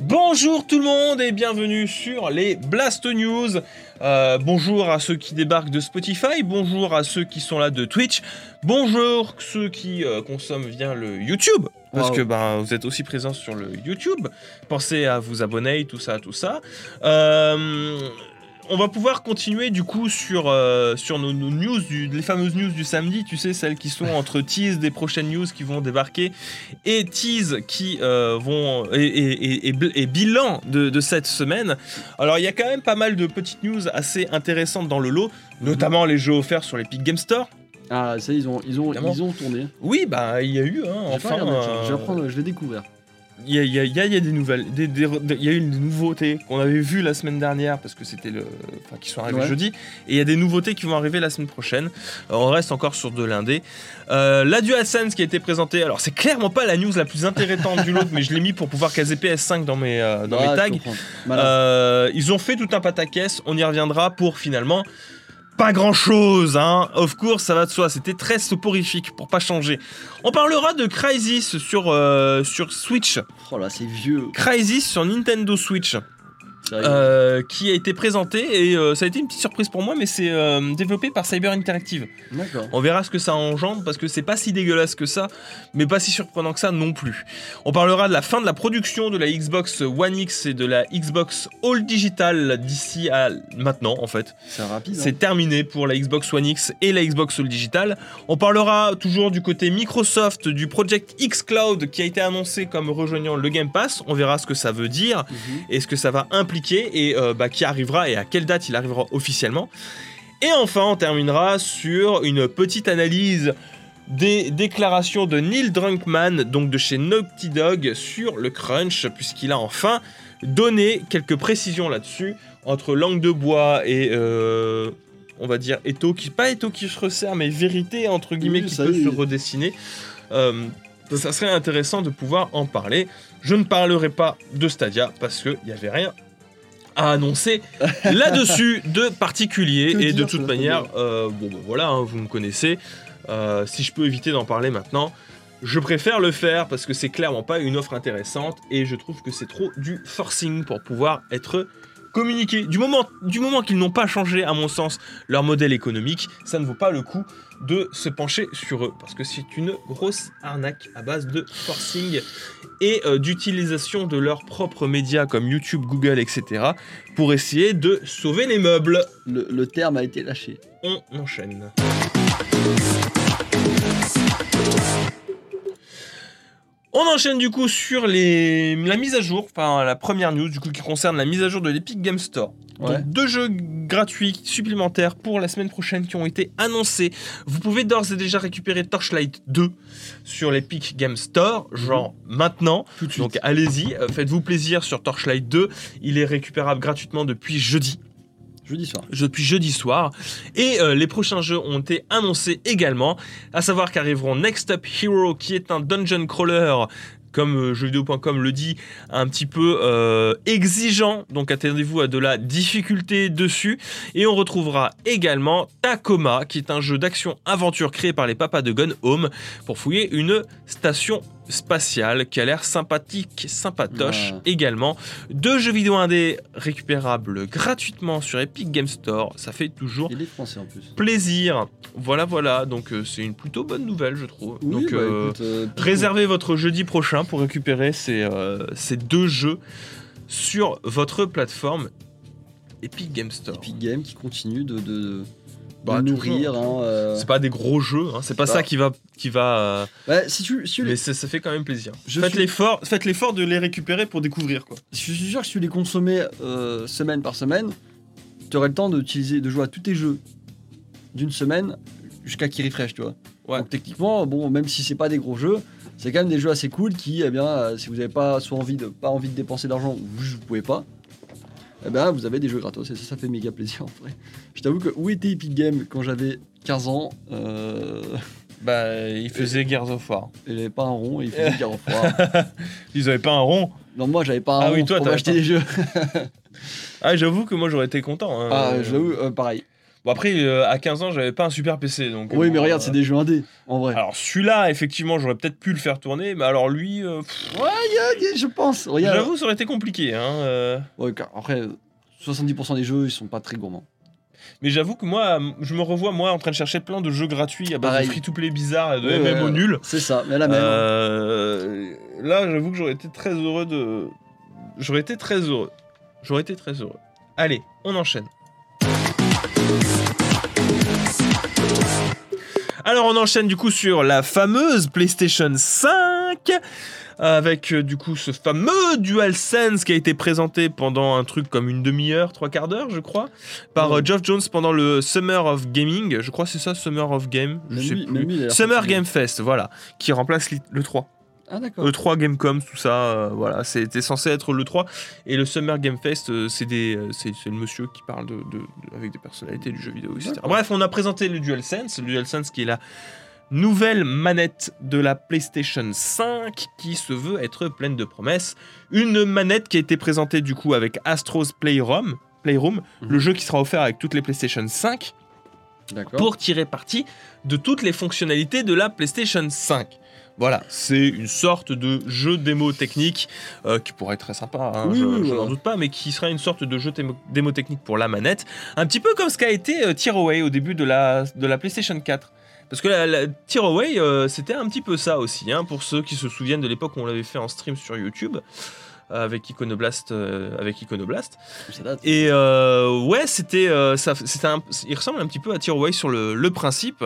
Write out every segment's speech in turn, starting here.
Bonjour tout le monde et bienvenue sur les Blast News. Euh, bonjour à ceux qui débarquent de Spotify, bonjour à ceux qui sont là de Twitch, bonjour ceux qui euh, consomment via le YouTube. Parce Wow. que ben, vous êtes aussi présents sur le YouTube. Pensez à vous abonner, tout ça, tout ça. Euh, on va pouvoir continuer du coup sur, euh, sur nos, nos news, du- les fameuses news du samedi, tu sais, celles qui sont entre tease des prochaines news qui vont débarquer et tease qui euh, vont et, et- et- et bl- et bilan de, de cette semaine. Alors il y a quand même pas mal de petites news assez intéressantes dans le lot, notamment les jeux offerts sur l'Epic Game Store. Ah, ça, ils ont, ils ont, Évidemment. ils ont tourné. Oui, bah il y a eu, hein, enfin, pas regardé, tiens. euh, je vais apprendre, je vais découvrir. Il y a, il y a- il y a- il y a des nouvelles, des- des- des- il y a eu une nouveauté qu'on avait vue la semaine dernière parce que c'était le, enfin qui sont arrivées Ouais. jeudi, et il y a des nouveautés qui vont arriver la semaine prochaine. Euh, on reste encore sur de l'indé. Euh, la DualSense qui a été présentée, alors c'est clairement pas la news la plus intéressante du lot, mais je l'ai mis pour pouvoir caser PS5 dans mes euh, dans Ah, mes tags. Euh, ils ont fait tout un pataquès, on y reviendra pour finalement pas grand chose, hein. Of course, ça va de soi, c'était très soporifique pour pas changer. On parlera de Crysis sur, euh, sur Switch. Oh là, c'est vieux. Crysis sur Nintendo Switch. Euh, qui a été présenté et euh, ça a été une petite surprise pour moi, mais c'est euh, développé par Cyber Interactive. On verra ce que ça engendre parce que c'est pas si dégueulasse que ça, mais pas si surprenant que ça non plus. On parlera de la fin de la production de la Xbox One X et de la Xbox All Digital d'ici à maintenant en fait. C'est rapide. hein. C'est terminé pour la Xbox One X et la Xbox All Digital. On parlera toujours du côté Microsoft du Project X Cloud qui a été annoncé comme rejoignant le Game Pass. On verra ce que ça veut dire Mhm. et ce que ça va impliquer et euh, bah, qui arrivera et à quelle date il arrivera officiellement. Et enfin, on terminera sur une petite analyse des déclarations de Neil Drunkman, donc de chez Naughty Dog, sur le crunch, puisqu'il a enfin donné quelques précisions là-dessus entre langue de bois et euh, on va dire étau qui pas étau qui se resserre, mais vérité entre guillemets Oui, qui peut est. se redessiner. Euh, ça serait intéressant de pouvoir en parler. Je ne parlerai pas de Stadia parce qu'il n'y avait rien à annoncer là-dessus de particulier. Que et de toute manière, euh, bon ben voilà, hein, vous me connaissez. Euh, si je peux éviter d'en parler maintenant, je préfère le faire parce que c'est clairement pas une offre intéressante et je trouve que c'est trop du forcing pour pouvoir être communiqué. Du moment, du moment qu'ils n'ont pas changé, à mon sens, leur modèle économique, ça ne vaut pas le coup de se pencher sur eux parce que c'est une grosse arnaque à base de forcing et euh, d'utilisation de leurs propres médias comme YouTube, Google, etc. pour essayer de sauver les meubles. Le, le terme a été lâché. On enchaîne. On enchaîne du coup sur les... la mise à jour, enfin la première news du coup qui concerne la mise à jour de l'Epic Game Store. Ouais. Donc deux jeux gratuits supplémentaires pour la semaine prochaine qui ont été annoncés. Vous pouvez d'ores et déjà récupérer Torchlight 2 sur l'Epic Game Store, genre maintenant. Tout de suite. Donc allez-y, euh, faites-vous plaisir sur Torchlight 2. Il est récupérable gratuitement depuis jeudi Jeudi soir. depuis jeudi soir. Et euh, les prochains jeux ont été annoncés également, à savoir qu'arriveront Next Up Hero, qui est un dungeon crawler. Comme euh, jeuxvideo.com le dit, un petit peu euh, exigeant, donc attendez-vous à de la difficulté dessus. Et on retrouvera également Tacoma, qui est un jeu d'action-aventure créé par les papas de Gone Home pour fouiller une station spatiale qui a l'air sympathique, sympatoche Ouais. également. Deux jeux vidéo indés récupérables gratuitement sur Epic Game Store, ça fait toujours Il est français en plus. plaisir. Voilà, voilà, donc euh, c'est une plutôt bonne nouvelle, je trouve. Oui, donc bah, euh, écoute, euh, réservez votre jeudi prochain pour récupérer ces, ces deux jeux sur votre plateforme Epic Game Store. Epic Game qui continue de, de, de Bah, nourrir. hein, euh. C'est pas des gros jeux, hein, c'est pas Bah. ça qui va, qui va euh, Ouais, si tu, si tu les- mais ça, ça fait quand même plaisir. Je Faites suis- l'effort, faites l'effort de les récupérer pour découvrir quoi. je suis sûr que si tu les consommais euh, semaine par semaine, tu aurais le temps d'utiliser, de jouer à tous tes jeux d'une semaine jusqu'à qu'ils refresh, tu vois. Ouais. Donc techniquement, bon, même si c'est pas des gros jeux, c'est quand même des jeux assez cool qui, eh bien, euh, si vous n'avez pas soit envie de pas envie de dépenser d'argent ou vous ne pouvez pas, eh ben vous avez des jeux gratos et ça, ça fait méga plaisir en vrai. Je t'avoue que où était Epic Game quand j'avais 15 ans euh, Bah, ils faisaient Gears of War. Il avait pas un rond et il faisait Gears of War. Ils avaient pas un rond. Non, moi j'avais pas un Ah rond oui, toi, pour m'acheter pas. des jeux. Ah, j'avoue que moi j'aurais été content. hein. Ah, j'avoue, euh, pareil. Bon, après, euh, à 15 ans, j'avais pas un super PC. Donc, Oui, bon, mais regarde, euh, c'est des jeux indés, en vrai. Alors, celui-là, effectivement, j'aurais peut-être pu le faire tourner, mais alors lui, euh, pff, Ouais, je pense. Regarde. j'avoue, ça aurait été compliqué. Hein, euh. Ouais, après, 70% des jeux, ils sont pas très gourmands. Mais j'avoue que moi, je me revois, moi, en train de chercher plein de jeux gratuits à base Pareil. de free-to-play bizarres et de Ouais, MMO ouais, nuls. C'est ça, mais la même. Euh, là, j'avoue que j'aurais été très heureux de. J'aurais été très heureux. J'aurais été très heureux. Allez, on enchaîne. Alors, on enchaîne du coup sur la fameuse PlayStation 5 avec euh, du coup ce fameux DualSense qui a été présenté pendant un truc comme une demi-heure, trois quarts d'heure, je crois, par Ouais. euh, Geoff Jones pendant le Summer of Gaming. Je crois c'est ça, Summer of Game. Je sais lui- plus. Summer. Game Fest, voilà, qui remplace le 3. Ah, d'accord. Le 3 Gamecom, tout ça, euh, voilà, c'était censé être le 3. Et le Summer Game Fest, euh, c'est euh, le monsieur qui parle de, de- de- avec des personnalités du jeu vidéo, etc. Bref, on a présenté le DualSense, le DualSense qui est la nouvelle manette de la PlayStation 5 qui se veut être pleine de promesses. Une manette qui a été présentée du coup avec Astro's Playroom, Playroom Mhm. le jeu qui sera offert avec toutes les PlayStation 5 D'accord. pour tirer parti de toutes les fonctionnalités de la PlayStation 5. Voilà, c'est une sorte de jeu démo technique euh, qui pourrait être très sympa, hein, Oui, je, oui, je voilà. n'en doute pas, mais qui sera une sorte de jeu démo, démo technique pour la manette, un petit peu comme ce qu'a été euh, Tearaway au début de la, de la PlayStation 4. Parce que la, la Tearaway, euh, c'était un petit peu ça aussi, hein, pour ceux qui se souviennent de l'époque où on l'avait fait en stream sur YouTube avec Iconoblast, euh, avec Iconoblast. Ça date. Et euh, ouais, c'était, euh, ça, c'était un- il ressemble un petit peu à Tearaway sur le, le principe.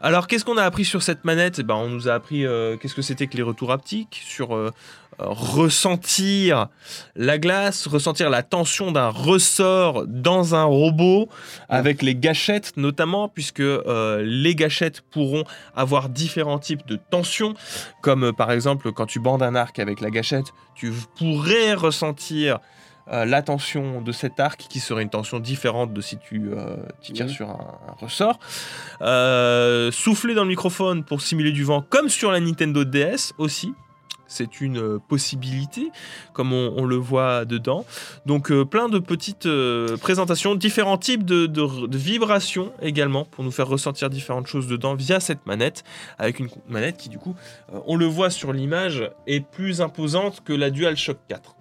Alors, qu'est-ce qu'on a appris sur cette manette? Eh ben, On nous a appris qu'est-ce que c'était que les retours haptiques, sur ressentir la glace, ressentir la tension d'un ressort dans un robot, avec les gâchettes notamment, puisque euh, les gâchettes pourront avoir différents types de tensions, comme euh, par exemple quand tu bandes un arc avec la gâchette, tu pourrais ressentir euh, la tension de cet arc qui serait une tension différente de si tu, euh, tu tires Oui. sur un, un ressort. Euh, souffler dans le microphone pour simuler du vent, comme sur la Nintendo DS aussi. C'est une euh, possibilité, comme on, on le voit dedans. Donc euh, plein de petites euh, présentations, différents types de, de- de vibrations également, pour nous faire ressentir différentes choses dedans via cette manette, avec une manette qui du coup, euh, on le voit sur l'image, est plus imposante que la DualShock 4.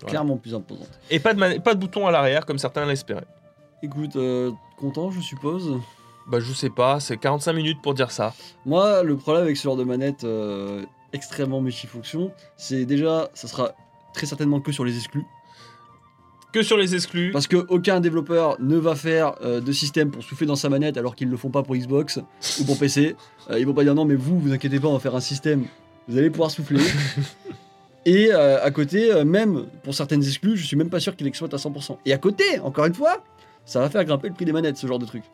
Voilà. Clairement plus imposante. Et pas de, pas de bouton à l'arrière comme certains l'espéraient. Écoute, content, je suppose. Bah je sais pas, c'est 45 minutes pour dire ça. Moi, le problème avec ce genre de manette euh, extrêmement multifonction, c'est déjà, ça sera très certainement que sur les exclus. Que sur les exclus. Parce que aucun développeur ne va faire euh, de système pour souffler dans sa manette alors qu'ils le font pas pour Xbox ou pour PC. Euh, ils vont pas dire non, mais vous, vous inquiétez pas, on va faire un système. Vous allez pouvoir souffler. Et euh, à côté, euh, même pour certaines exclus, je suis même pas sûr qu'il exploite à 100%. Et à côté, encore une fois, ça va faire grimper le prix des manettes, ce genre de truc.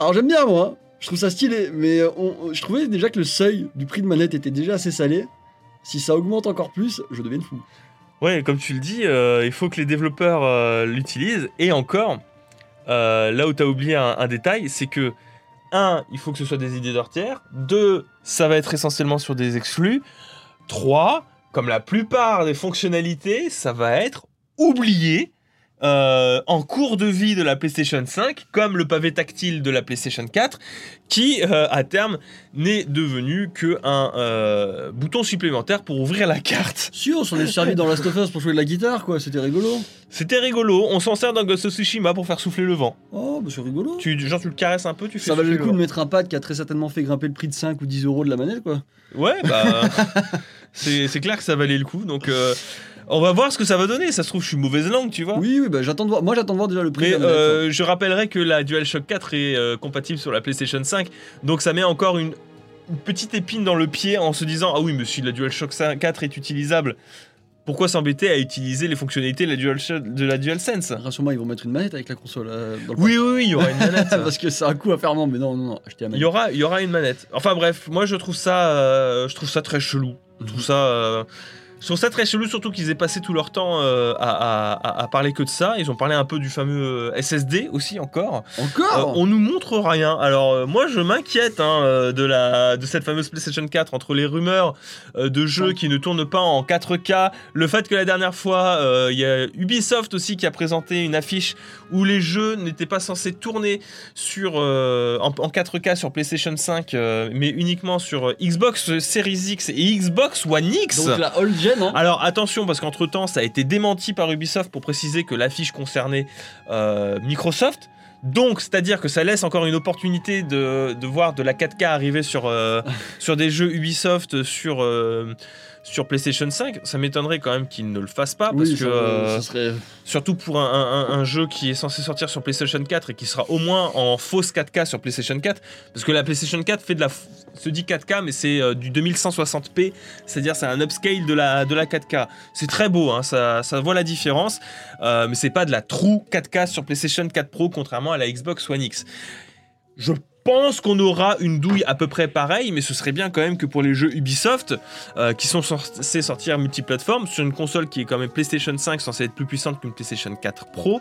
Alors j'aime bien moi. Je trouve ça stylé, mais euh, on- je trouvais déjà que le seuil du prix de manette était déjà assez salé. Si ça augmente encore plus, je deviens fou. Ouais, comme tu le dis, euh, il faut que les développeurs euh, l'utilisent. Et encore, euh, là où tu as oublié un, détail, c'est que, un, il faut que ce soit des idées tiers. Deux, ça va être essentiellement sur des exclus. Trois, comme la plupart des fonctionnalités, ça va être oublié euh, en cours de vie de la PlayStation 5, comme le pavé tactile de la PlayStation 4, qui, euh, à terme, n'est devenu qu'un euh, bouton supplémentaire pour ouvrir la carte. Si, on s'en est servi dans Last of Us pour jouer de la guitare, quoi, c'était rigolo. C'était rigolo, on s'en sert dans Ghost of Tsushima pour faire souffler le vent. Oh, bah c'est rigolo. Tu, genre tu le caresses un peu, tu fais Ça valait le coup de mettre un pad qui a très certainement fait grimper le prix de 5 ou 10 euros de la manette, quoi. Ouais, bah c'est c'est clair que ça valait le coup, donc euh, on va voir ce que ça va donner. Ça se trouve, je suis mauvaise langue, tu vois. Oui, oui, bah j'attends de voir. Moi, j'attends de voir déjà le prix Mais de la manette. euh, je rappellerai que la DualShock 4 est euh, compatible sur la PlayStation 5, donc ça met encore une, une petite épine dans le pied en se disant ah oui, mais si la DualShock 5 4 est utilisable, pourquoi s'embêter à utiliser les fonctionnalités de la, DualShock- de la DualSense? Rassure-moi, ils vont mettre une manette avec la console. euh, dans le Oui, oui, oui, il y aura une manette. Parce que c'est un coup à faire non, mais non, non, non, achetez la Il manette. y aura, il y aura une manette. Enfin bref, moi je trouve ça, je trouve ça très chelou. Je trouve ça, euh, Je trouve ça très chelou, surtout qu'ils aient passé tout leur temps euh, à, à- à parler que de ça. Ils ont parlé un peu du fameux euh, SSD aussi encore. Euh, Encore on nous montre rien. Alors euh, moi je m'inquiète hein, euh, de la de cette fameuse PlayStation 4 entre les rumeurs euh, de jeux qui ne tournent pas en 4K, le fait que la dernière fois euh, il y a Ubisoft aussi qui a présenté une affiche où les jeux n'étaient pas censés tourner sur euh, en, en 4K sur PlayStation 5 euh, mais uniquement sur euh, Xbox Series X et Xbox One X. Donc la old Alors attention parce qu'entre temps ça a été démenti par Ubisoft pour préciser que l'affiche concernait euh, Microsoft. Donc c'est-à-dire que ça laisse encore une opportunité de, de voir de la 4K arriver sur, euh, sur des jeux Ubisoft sur, euh, sur PlayStation 5. Ça m'étonnerait quand même qu'ils ne le fassent pas parce Oui, que euh, serait. surtout pour un, un- un- un jeu qui est censé sortir sur PlayStation 4 et qui sera au moins en fausse 4K sur PlayStation 4 parce que la PlayStation 4 fait de la se dit 4K mais c'est euh, du 2160p c'est-à-dire c'est un upscale de la, de la 4K c'est très beau hein, ça, ça voit la différence euh, mais c'est pas de la true 4K sur PlayStation 4 Pro contrairement à la Xbox One X je pense qu'on aura une douille à peu près pareille, mais ce serait bien quand même que pour les jeux Ubisoft, euh, qui sont censés sortir multiplateforme, sur une console qui est quand même PlayStation 5, censée être plus puissante qu'une PlayStation 4 Pro,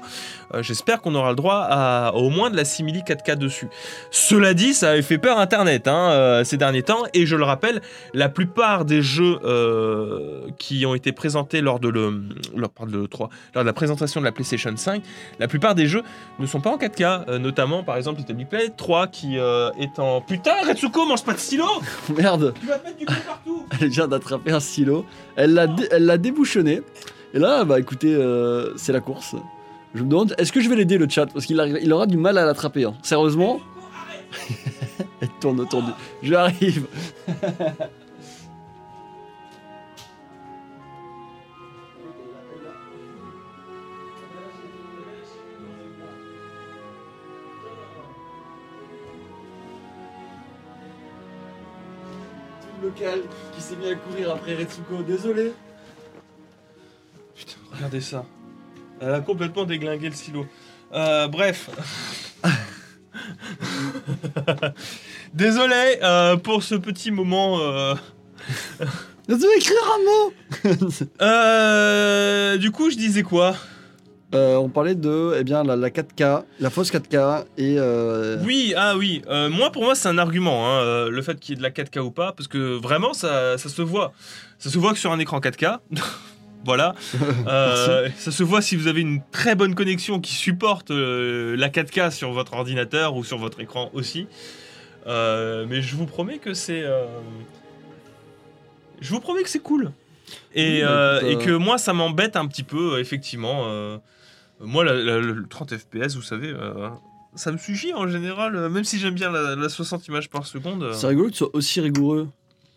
euh, j'espère qu'on aura le droit à, au moins de la simili 4K dessus. Cela dit, ça avait fait peur Internet hein, euh, ces derniers temps, et je le rappelle, la plupart des jeux qui ont été présentés lors de, le, lors, pardon, de l'E3, lors de la présentation de la PlayStation 5, la plupart des jeux ne sont pas en 4K, euh, notamment par exemple Little Big Planet 3 qui euh, est en... Putain, Retsuko, mange pas de stylo Merde, Tu vas te mettre du coup partout elle vient d'attraper un stylo. Elle l'a dé- elle l'a débouchonné. Et là, bah écoutez, euh, c'est la course. Je me demande, est-ce que je vais l'aider le chat? Parce qu'il arrive- il aura du mal à l'attraper. hein. Sérieusement? Elle tourne autour du. J'arrive local qui s'est mis à courir après Retsuko, désolé. Putain, regardez ça. Elle a complètement déglingué le silo. Euh, bref. Désolé euh, pour ce petit moment. euh. Tu dois écrire un mot Euh, du coup, je disais quoi? Euh, On parlait de eh bien, la, la 4K, la fausse 4K et. euh, Oui, ah oui. Euh, moi, pour moi, c'est un argument, hein, le fait qu'il y ait de la 4K ou pas, parce que vraiment, ça, ça se voit. Ça se voit que sur un écran 4K. voilà. Ça se voit si vous avez une très bonne connexion qui supporte la 4K sur votre ordinateur ou sur votre écran aussi. Mais je vous promets que c'est. Je vous promets que c'est cool. Et, Oui, bah, écoute, et que moi, ça m'embête un petit peu, effectivement. Moi, la- la- le 30 FPS, vous savez, euh, ça me suffit en général, euh, même si j'aime bien la, la 60 images par seconde. euh. C'est rigolo que tu sois aussi rigoureux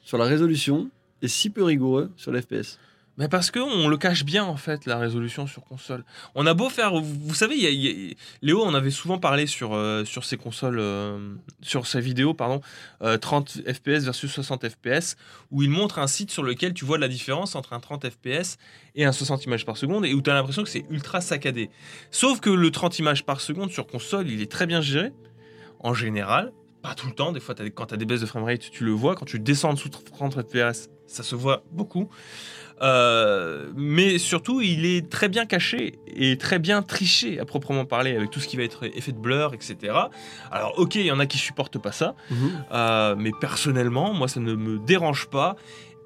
sur la résolution et si peu rigoureux sur l'FPS. Mais parce qu'on le cache bien en fait la résolution sur console. On a beau faire, vous, savez, Léo on avait souvent parlé sur euh, sur ses consoles, euh, sur sa vidéo pardon, euh, 30 FPS versus 60 FPS, où il montre un site sur lequel tu vois la différence entre un 30 FPS et un 60 images par seconde, et où tu as l'impression que c'est ultra saccadé. Sauf que le 30 images par seconde sur console, il est très bien géré en général. Pas tout le temps, des fois quand tu as des baisses de framerate, tu le vois. Quand tu descends en dessous de 30 FPS, ça se voit beaucoup. Euh, mais surtout, il est très bien caché et très bien triché à proprement parler avec tout ce qui va être effet de blur, etc. Alors, ok, il y en a qui supportent pas ça, euh, mais personnellement, moi, ça ne me dérange pas.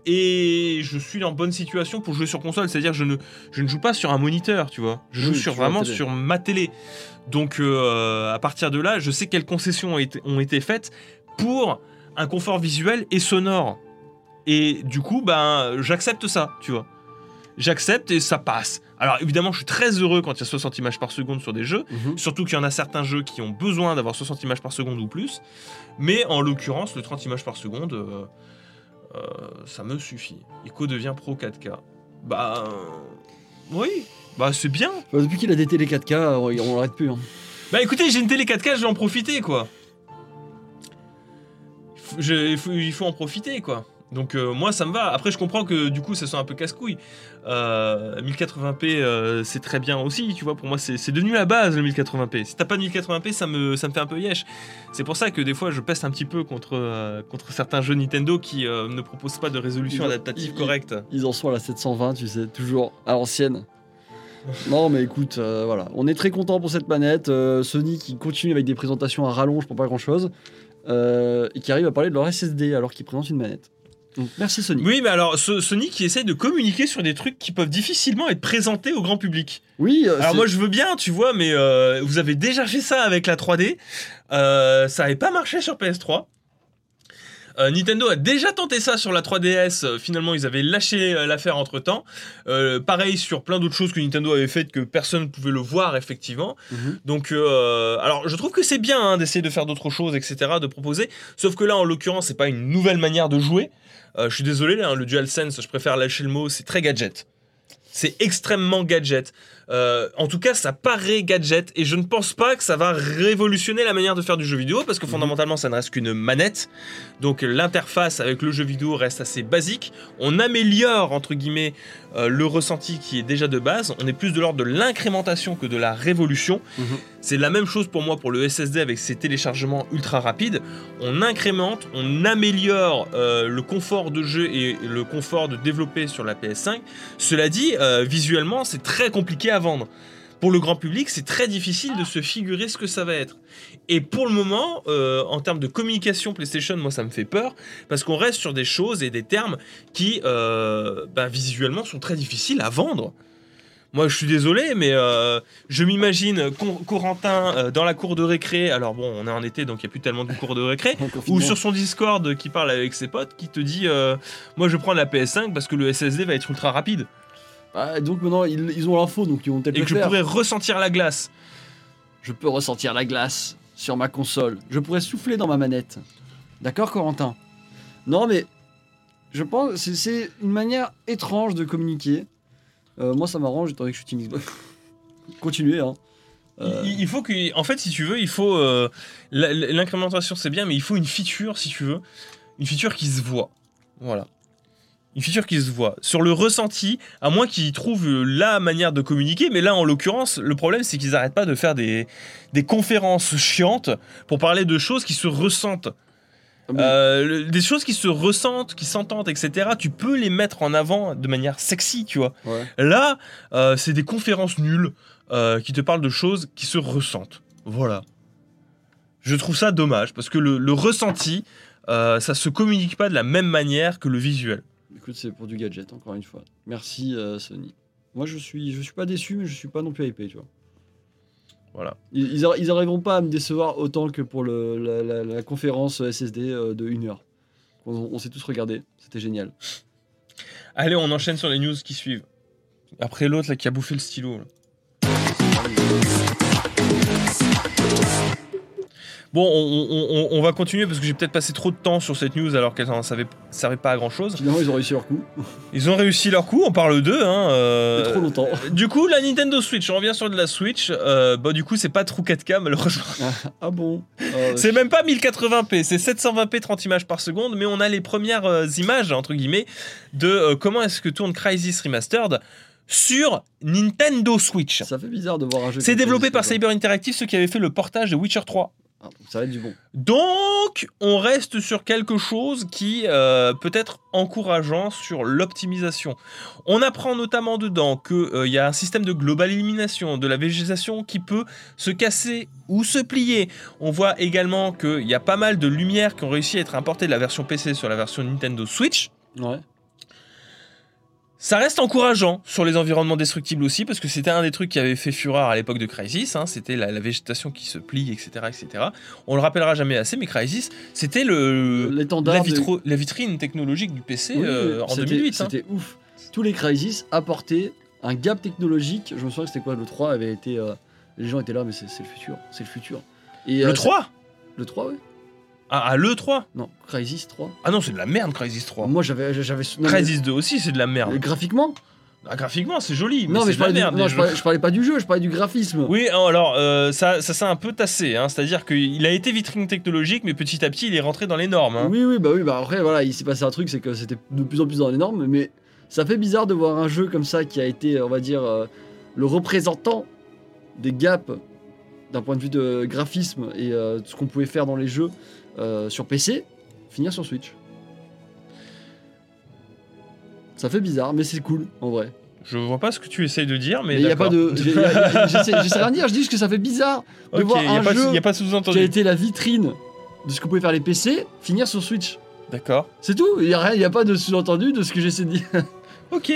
Et je suis en bonne situation pour jouer sur console, c'est-à-dire je ne, je ne joue pas sur un moniteur, tu vois. Je joue Oui, sur, vraiment sur ma télé. Donc euh, à partir de là, je sais quelles concessions ont été, ont été faites pour un confort visuel et sonore. Et du coup, ben, j'accepte ça, tu vois. J'accepte et ça passe. Alors évidemment, je suis très heureux quand il y a 60 images par seconde sur des jeux. Mhm. Surtout qu'il y en a certains jeux qui ont besoin d'avoir 60 images par seconde ou plus. Mais en l'occurrence, le 30 images par seconde, euh, euh, ça me suffit. Ico devient pro 4K. Bah. euh, oui, bah c'est bien. Bah, depuis qu'il a des télé 4K, on on l'arrête plus. hein. Bah écoutez, j'ai une télé 4K, je vais en profiter quoi. Il faut, je- il faut- il faut en profiter quoi. Donc euh, moi ça me va. Après je comprends que du coup ça soit un peu casse-couille. Euh, 1080p euh, c'est très bien aussi, tu vois. Pour moi c'est devenu la base le 1080p. Si t'as pas de 1080p ça me, ça me fait un peu yesh. C'est pour ça que des fois je peste un petit peu contre, euh, contre certains jeux Nintendo qui euh, ne proposent pas de résolution Ils adaptative ils- correcte. Ils en sont à la 720, tu sais, toujours à l'ancienne. Non, mais écoute, euh, voilà. On est très content pour cette manette. Euh, Sony qui continue avec des présentations à rallonge pour pas grand chose. et qui arrive à parler de leur SSD alors qu'ils présentent une manette. Merci Sony. Oui mais alors ce- Sony qui essaye de communiquer sur des trucs qui peuvent difficilement être présentés au grand public. Oui, euh, Alors moi je veux bien, tu vois, mais euh, vous avez déjà fait ça avec la 3D. Euh, ça n'avait pas marché sur PS3. Euh, Nintendo a déjà tenté ça sur la 3DS. euh, Finalement, ils avaient lâché euh, l'affaire entre temps. pareil sur plein d'autres choses que Nintendo avait faites que personne ne pouvait le voir effectivement. Mhm. Donc, euh, alors je trouve que c'est bien hein, d'essayer de faire d'autres choses, etc., de proposer. Sauf que là, en l'occurrence, c'est pas une nouvelle manière de jouer. Je suis désolé, là, hein, le DualSense, je préfère lâcher le mot, c'est très gadget. C'est extrêmement gadget. Euh, en tout cas, ça paraît gadget et je ne pense pas que ça va révolutionner la manière de faire du jeu vidéo parce que Mhm. fondamentalement, ça ne reste qu'une manette. Donc l'interface avec le jeu vidéo reste assez basique. On améliore entre guillemets euh, le ressenti qui est déjà de base. On est plus de l'ordre de l'incrémentation que de la révolution. Mhm. C'est la même chose pour moi pour le SSD avec ses téléchargements ultra rapides. On incrémente, on améliore euh, le confort de jeu et le confort de développer sur la PS5. Cela dit, visuellement, c'est très compliqué à vendre. Pour le grand public, c'est très difficile de se figurer ce que ça va être. Et pour le moment, euh, en termes de communication PlayStation, moi ça me fait peur, parce qu'on reste sur des choses et des termes qui, euh, ben, visuellement, sont très difficiles à vendre. Moi, je suis désolé, mais euh, je m'imagine Cor- Corentin euh, dans la cour de récré. Alors bon, on est en été, donc il n'y a plus tellement de cours de récré. Ou sur son Discord qui parle avec ses potes, qui te dit euh, Moi je prends la PS5 parce que le SSD va être ultra rapide Ah, donc maintenant ils, ils ont l'info, donc ils vont peut-être et le que je faire. pourrais ressentir la glace. Je peux ressentir la glace sur ma console. Je pourrais souffler dans ma manette. D'accord, Corentin? Non, mais je pense que c'est- une manière étrange de communiquer. Euh, moi, ça m'arrange étant donné que je suis Team Xbox. Continuez, hein. Euh, Il, il faut que, en fait, si tu veux, il faut euh, l'incrémentation, c'est bien, mais il faut une feature, si tu veux, une feature qui se voit. Voilà. Une feature qui se voit. Sur le ressenti, à moins qu'ils trouvent la manière de communiquer, mais là, en l'occurrence, le problème, c'est qu'ils n'arrêtent pas de faire des, des conférences chiantes pour parler de choses qui se ressentent. mais- Euh, des choses qui se ressentent, qui s'entendent, etc. Tu peux les mettre en avant de manière sexy, tu vois. ouais. Là, euh, c'est des conférences nulles euh, qui te parlent de choses qui se ressentent. Voilà. Je trouve ça dommage parce que le, le ressenti, ça se communique pas de la même manière que le visuel. Écoute, c'est pour du gadget, encore une fois. Merci, euh, Sony. Moi, je suis, je suis pas déçu, mais je suis pas non plus hypé, tu vois. Voilà. Ils, ils ils arriveront pas à me décevoir autant que pour le, la, la- la conférence SSD euh, de 1 heure. On, on s'est tous regardé, c'était génial. Allez, on enchaîne sur les news qui suivent. Après l'autre là qui a bouffé le stylo. là. Bon, on, on- on- on va continuer parce que j'ai peut-être passé trop de temps sur cette news alors qu'elle ne servait, pas à grand chose. Finalement, ils ont réussi leur coup. Ils ont réussi leur coup, on parle d'eux. Hein, euh, trop longtemps. Du coup, la Nintendo Switch, on revient sur de la Switch. Euh, bah, du coup, c'est pas True 4K malheureusement. Ah bon Euh, C'est même pas 1080p, c'est 720p 30 images par seconde, mais on a les premières euh, images, entre guillemets, de comment est-ce que tourne Crysis Remastered sur Nintendo Switch. Ça fait bizarre de voir un jeu. C'est développé par. Cyber Interactive, ceux qui avaient fait le portage de Witcher 3. Ah, donc ça va être du bon. Donc, on reste sur quelque chose qui euh, peut être encourageant sur l'optimisation. On apprend notamment dedans qu'il y a un système de global élimination de la végétation qui peut se casser ou se plier. On voit également qu'il y a pas mal de lumières qui ont réussi à être importées de la version PC sur la version Nintendo Switch. Ouais. Ça reste encourageant sur les environnements destructibles aussi, parce que c'était un des trucs qui avait fait fureur à l'époque de Crysis, hein, c'était la, la végétation qui se plie, etc., etc. On le rappellera jamais assez, mais Crysis, c'était le, la, de- la vitrine technologique du PC Oui, euh, en c'était- 2008. hein. C'était ouf. Tous les Crysis apportaient un gap technologique. Je me souviens que c'était quoi Le 3 avait été. euh, les gens étaient là, mais c'est c'est le futur. C'est le futur. Et, Le euh, 3 Le 3, oui. Ah, ah, le 3 Non, Crysis 3. Ah non, c'est de la merde, Crysis 3. Moi, j'avais. j'avais non, mais- Crysis 2 aussi, c'est de la mais merde. Graphiquement Ah, graphiquement, c'est joli, mais Non, c'est mais de je la parlais, du- merde. non, des je, jeux. parlais, je parlais pas du jeu, je parlais du graphisme. Oui, alors euh, ça, ça s'est un peu tassé, hein, c'est-à-dire qu'il a été vitrine technologique, mais petit à petit il est rentré dans les normes. hein. Oui, oui, bah oui, bah après, voilà, il s'est passé un truc, c'est que c'était de plus en plus dans les normes, mais ça fait bizarre de voir un jeu comme ça qui a été, on va dire, euh, le représentant des gaps d'un point de vue de graphisme et euh, de ce qu'on pouvait faire dans les jeux euh, sur PC, finir sur Switch. Ça fait bizarre, mais c'est cool en vrai. Je vois pas ce que tu essayes de dire, mais, il y a pas de. J'essaie rien de dire, je dis juste que ça fait bizarre de Ok, voir il y a un pas de- jeu y a pas qui a été la vitrine de ce que pouvaient faire les PC, finir sur Switch. D'accord. C'est tout, il n'y a, rien- y a pas de sous-entendu de ce que j'essaie de dire. Ok.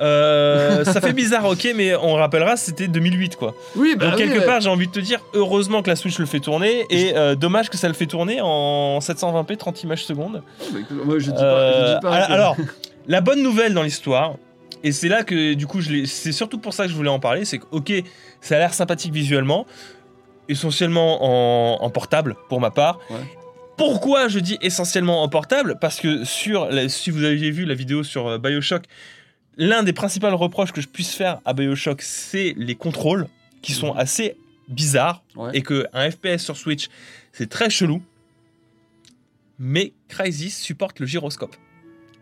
Euh, ça fait bizarre, ok, mais on rappellera, c'était 2008 quoi. Oui, bah Donc oui, quelque ouais. part, j'ai envie de te dire, heureusement que la Switch le fait tourner, et euh, dommage que ça le fait tourner en 720p 30 images secondes. Bah, écoute, moi, je dis Euh, pas. Je dis pas al- que- alors, la bonne nouvelle dans l'histoire, et c'est là que du coup, c'est surtout pour ça que je voulais en parler, c'est que ok, ça a l'air sympathique visuellement, essentiellement en, en portable pour ma part. Ouais. Pourquoi je dis essentiellement en portable? Parce que sur, la- si vous avez vu la vidéo sur euh, Bioshock, l'un des principaux reproches que je puisse faire à Bioshock, c'est les contrôles qui sont Mhm. assez bizarres Ouais. et que un FPS sur Switch, c'est très chelou. Mais Crysis supporte le gyroscope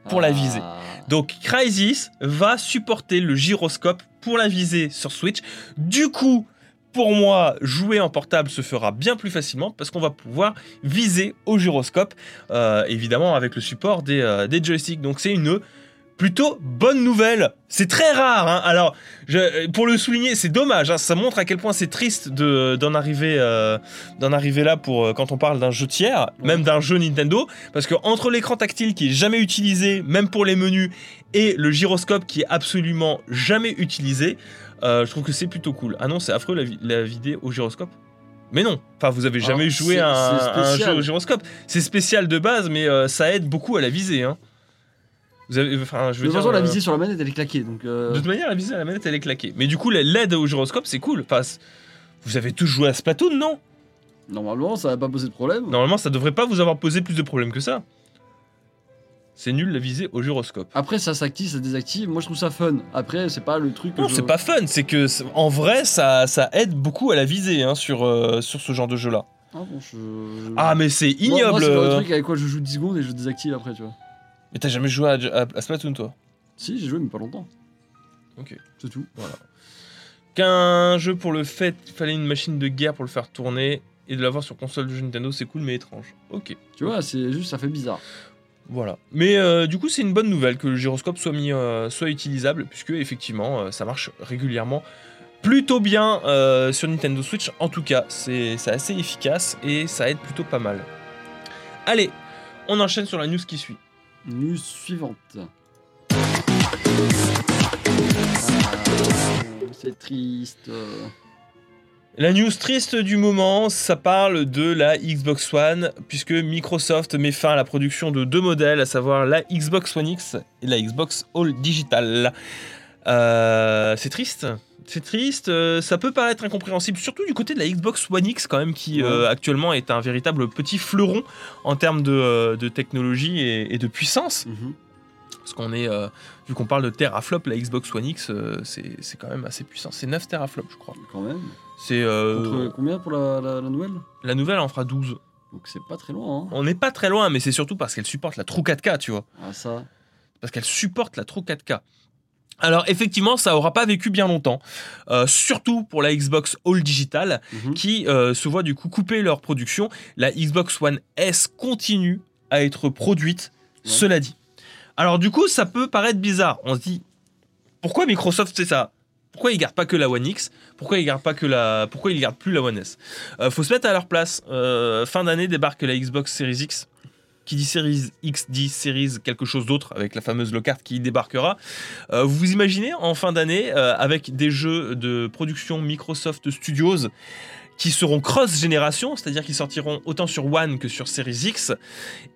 pour la visée. Ah. Donc Crysis va supporter le gyroscope pour la visée sur Switch. Du coup, pour moi, jouer en portable se fera bien plus facilement parce qu'on va pouvoir viser au gyroscope, euh, évidemment avec le support des, euh, des joysticks. Donc c'est une plutôt bonne nouvelle. C'est très rare. hein. Alors, je- pour le souligner, c'est dommage. hein. Ça montre à quel point c'est triste de- d'en arriver, euh, d'en arriver là pour euh, quand on parle d'un jeu tiers, même d'un jeu Nintendo, parce que entre l'écran tactile qui est jamais utilisé, même pour les menus, et le gyroscope qui est absolument jamais utilisé, euh, je trouve que c'est plutôt cool. Ah non, c'est affreux la, vi- la vidéo au gyroscope. Mais non, enfin vous avez jamais Alors, joué à un, jeu au gyroscope. C'est spécial de base, mais euh, ça aide beaucoup à la visée. Hein. Vous avez, enfin, je De toute façon, la euh, visée sur la manette, elle est claquée. Donc, euh, de toute manière, la visée à la manette, elle est claquée. Mais du coup, la- l'aide au gyroscope, c'est cool. Enfin, vous avez tous joué à Splatoon, non? Normalement, ça va pas poser de problème. Normalement, ça devrait pas vous avoir posé plus de problèmes que ça. C'est nul la visée au gyroscope. Après, ça s'active, ça désactive. Moi, je trouve ça fun. Après, c'est pas le truc. Non, je- c'est pas fun. C'est que, en vrai, ça, ça aide beaucoup à la visée hein, sur, euh, sur ce genre de jeu-là. Ah, bon, je- Ah, mais c'est Moi- ignoble. Moi, c'est le truc avec quoi je joue 10 secondes et je désactive après, tu vois. Mais t'as jamais joué à, à- à Splatoon, toi Si, j'ai joué, mais pas longtemps. Ok. C'est tout. Qu'un jeu pour le fait, il fallait une machine de guerre pour le faire tourner et de l'avoir sur console de jeu Nintendo, c'est cool mais étrange. Ok. Tu vois, c'est juste, ça fait bizarre. Voilà. Mais euh, du coup, c'est une bonne nouvelle que le gyroscope soit mis, euh, soit utilisable, puisque effectivement, euh, ça marche régulièrement, plutôt bien sur Nintendo Switch. En tout cas, c'est assez efficace et ça aide plutôt pas mal. Allez, on enchaîne sur la news qui suit. News suivante. Ah, c'est triste. La news triste du moment, ça parle de la Xbox One, puisque Microsoft met fin à la production de deux modèles, à savoir la Xbox One X et la Xbox All Digital. Euh, c'est triste? C'est triste, euh, ça peut paraître incompréhensible, surtout du côté de la Xbox One X quand même, qui euh, actuellement est un véritable petit fleuron en termes de, euh, de technologie et, et de puissance. Mhm. Parce qu'on est, vu qu'on parle de teraflop, la Xbox One X, c'est quand même assez puissant. C'est 9 teraflops, je crois. Quand même. C'est combien pour la, la- la nouvelle? La nouvelle en fera 12. Donc c'est pas très loin. Hein. On n'est pas très loin, mais c'est surtout parce qu'elle supporte la True 4K, tu vois. Ah, ça. Parce qu'elle supporte la True 4K. Alors effectivement, ça aura pas vécu bien longtemps, Euh, surtout pour la Xbox All Digital, Mhm. qui euh, se voit du coup couper leur production. La Xbox One S continue à être produite, Ouais. cela dit. Alors du coup, ça peut paraître bizarre. On se dit, pourquoi Microsoft fait ça? Pourquoi ils gardent pas que la One X? Pourquoi ils gardent pas que la Pourquoi ils gardent plus la One S? Euh, Faut se mettre à leur place. Euh, fin d'année débarque la Xbox Series X. Qui dit Series X dit Series quelque chose d'autre avec la fameuse locarte qui débarquera. Euh, vous vous imaginez en fin d'année euh, avec des jeux de production Microsoft Studios qui seront cross-génération, c'est-à-dire qui sortiront autant sur One que sur Series X,